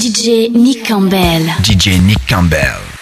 DJ Nick Campbell. DJ Nick Campbell.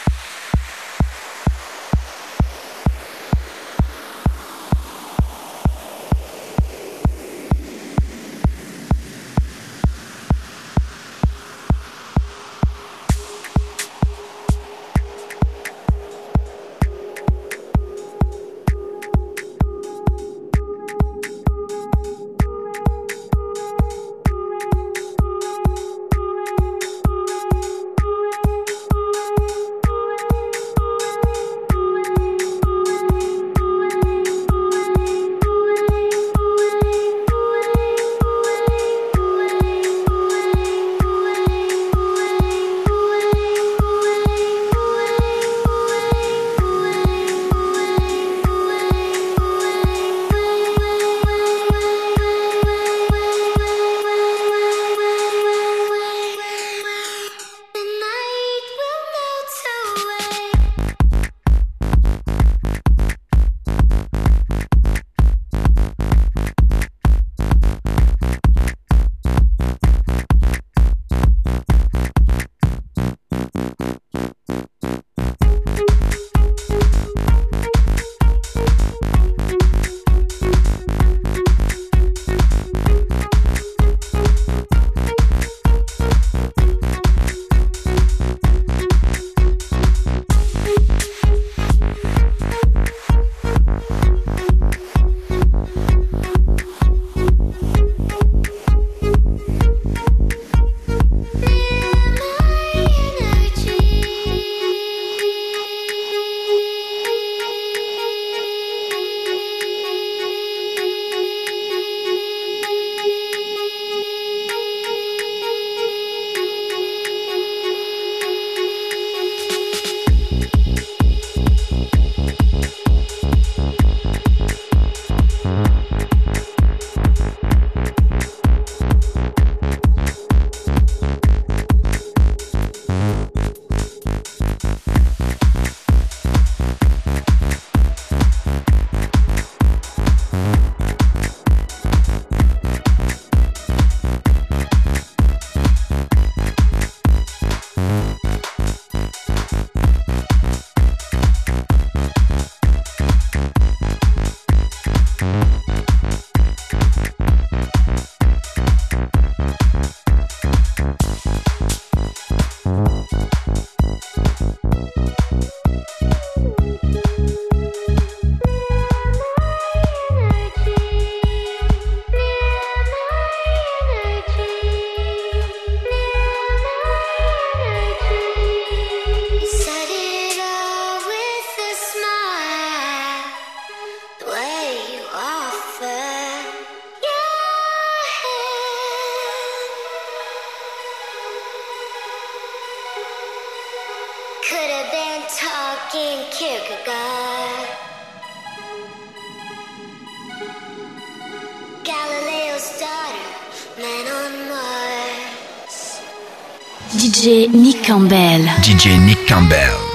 DJ Nick Campbell. DJ Nick Campbell.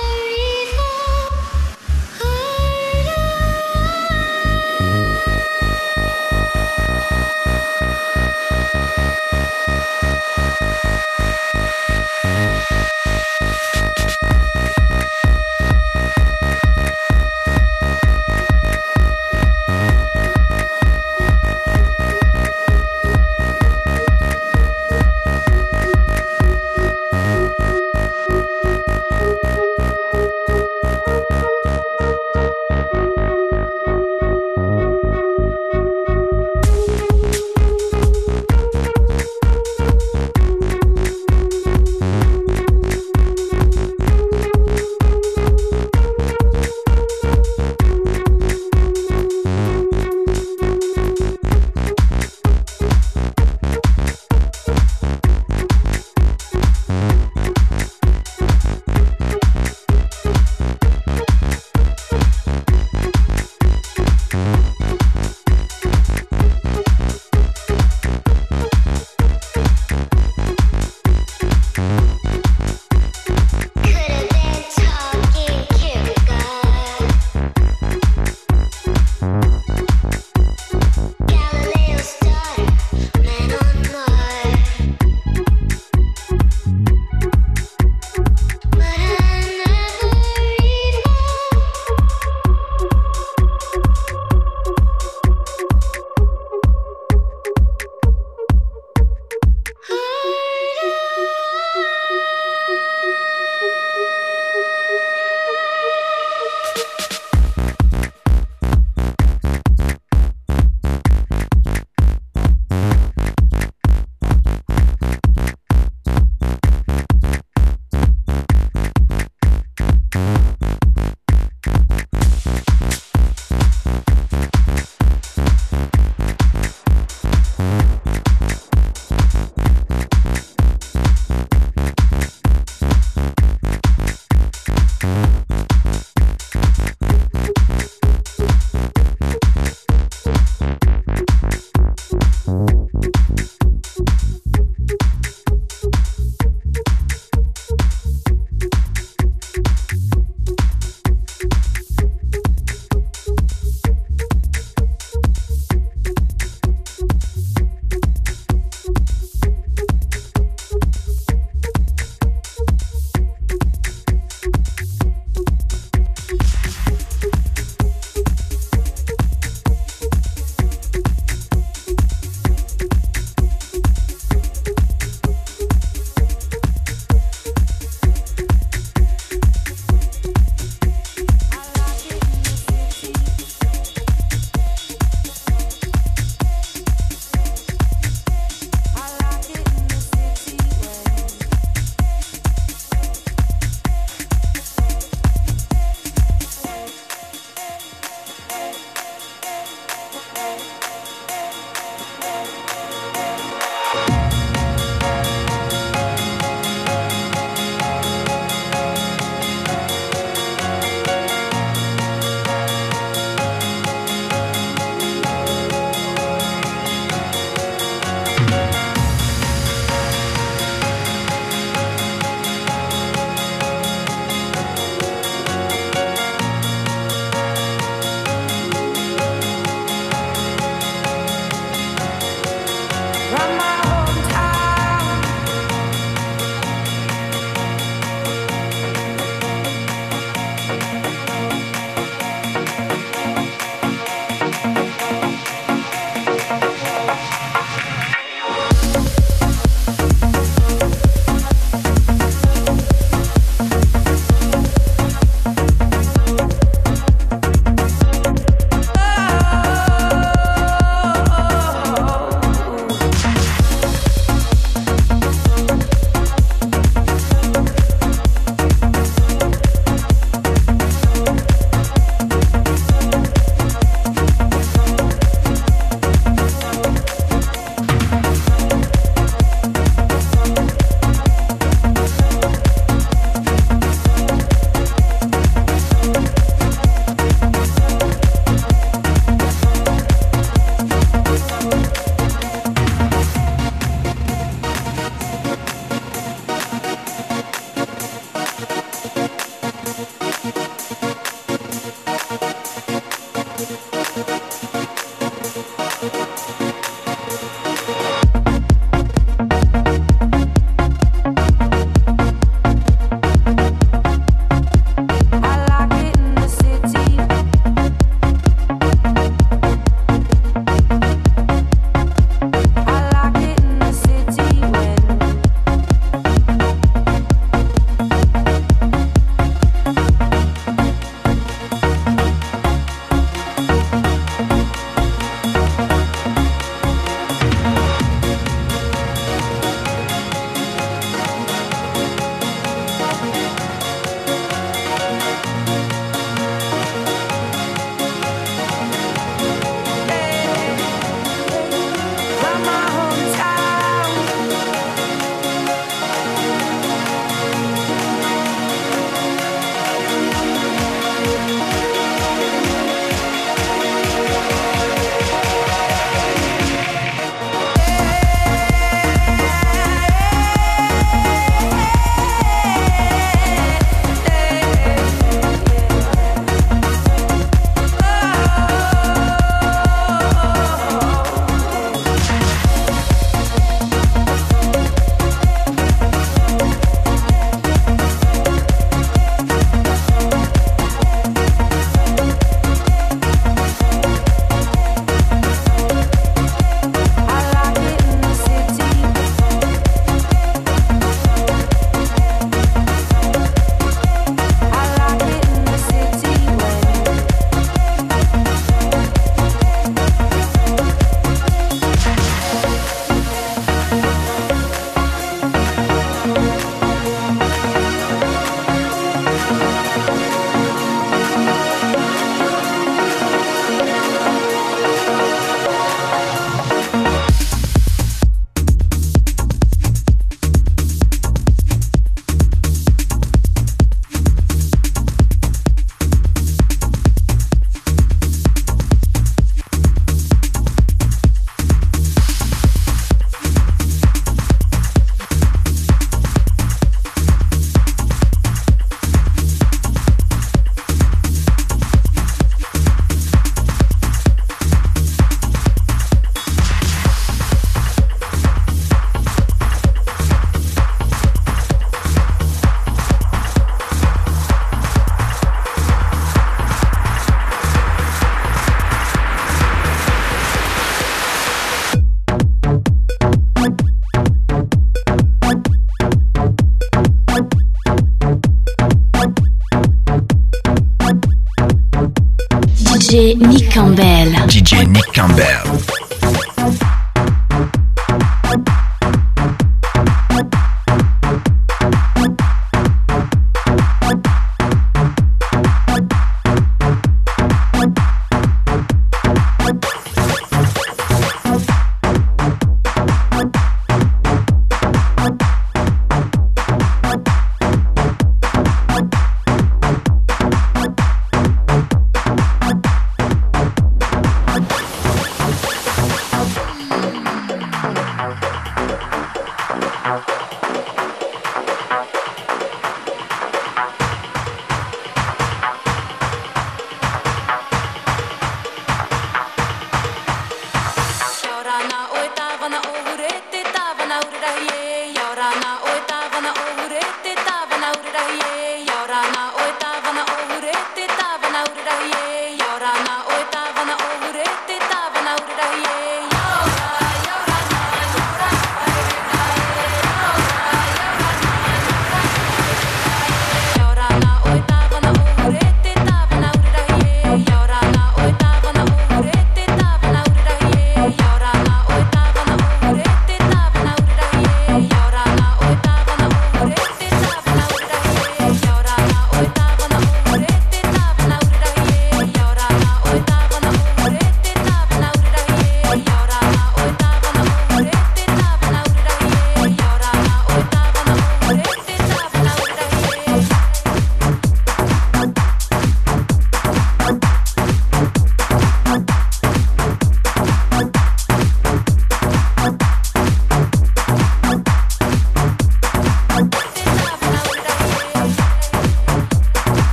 DJ Nick Campbell. DJ Nick Campbell.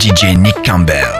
DJ Nick Campbell.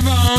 Hey,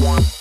one.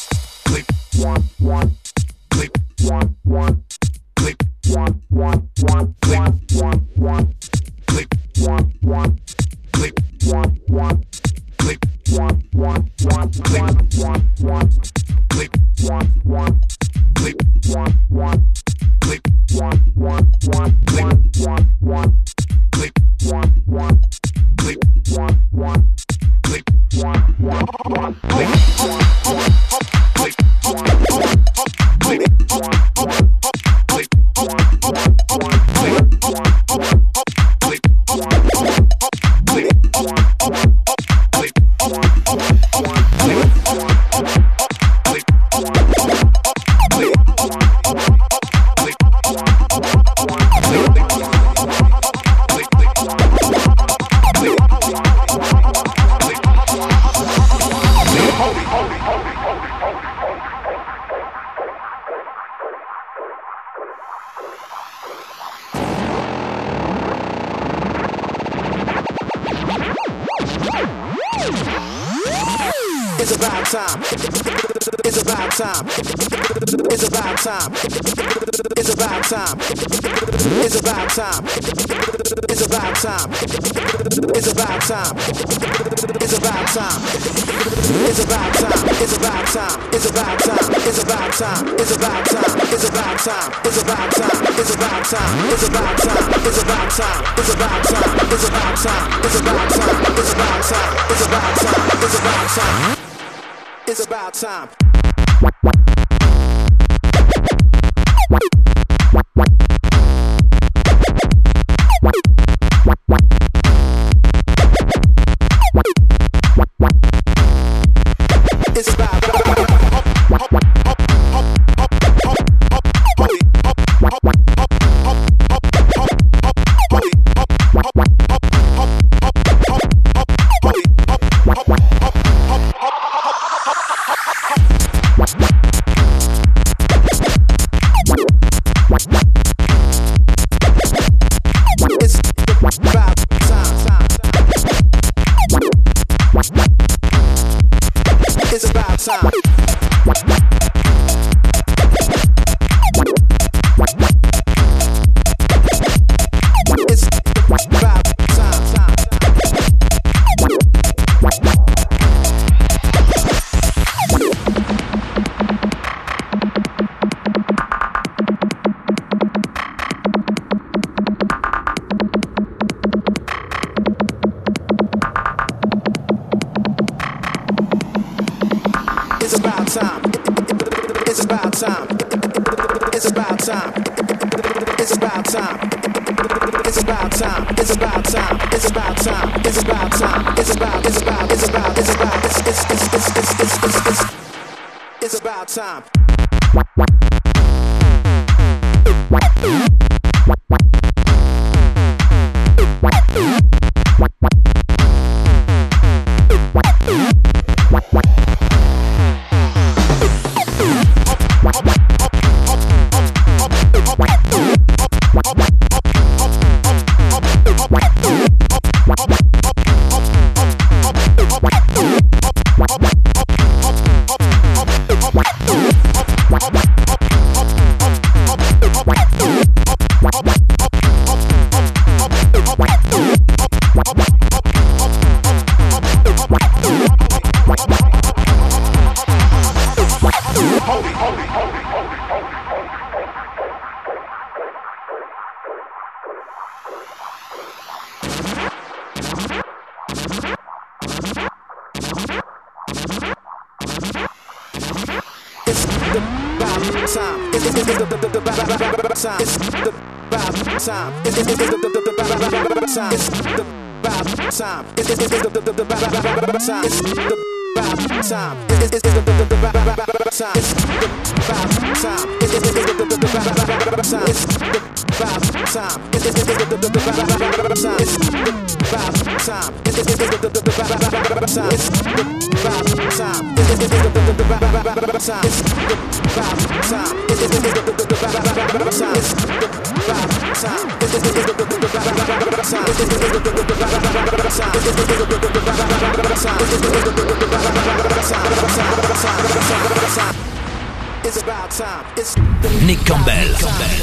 time. It's Nick Campbell,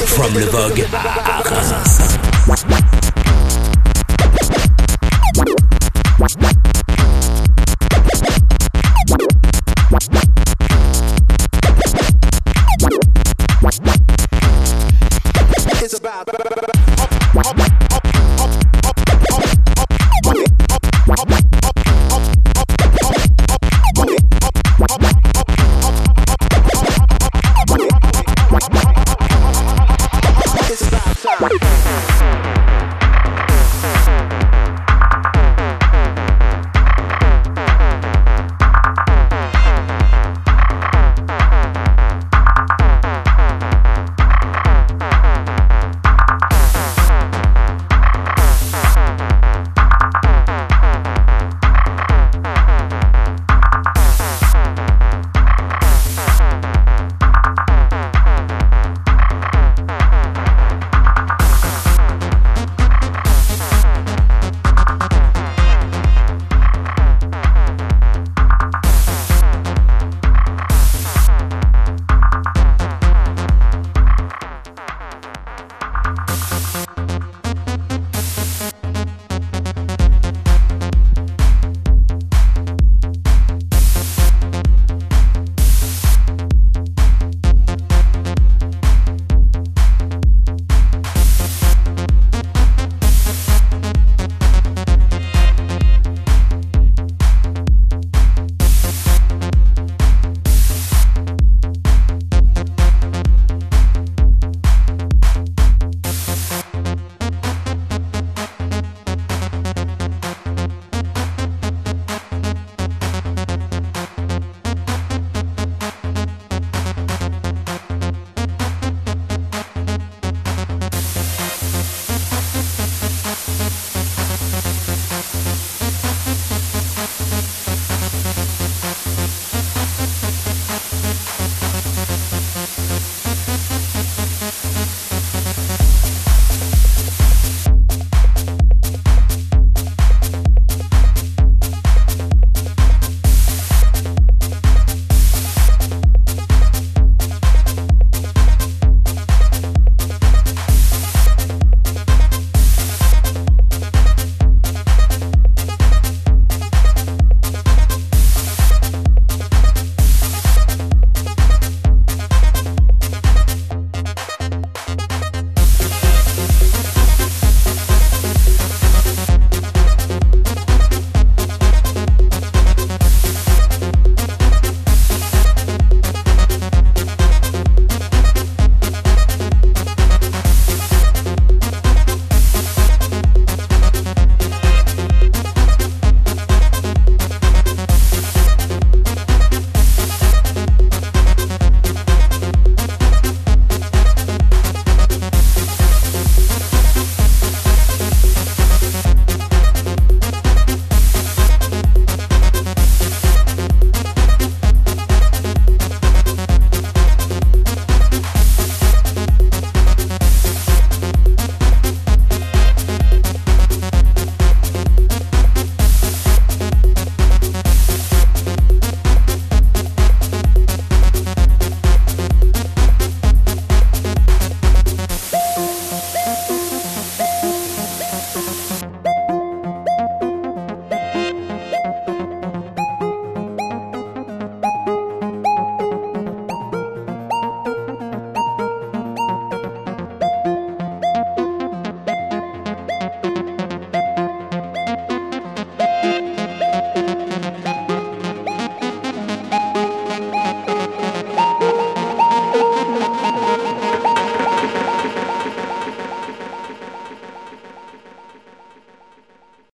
from Le Vogue à Reims.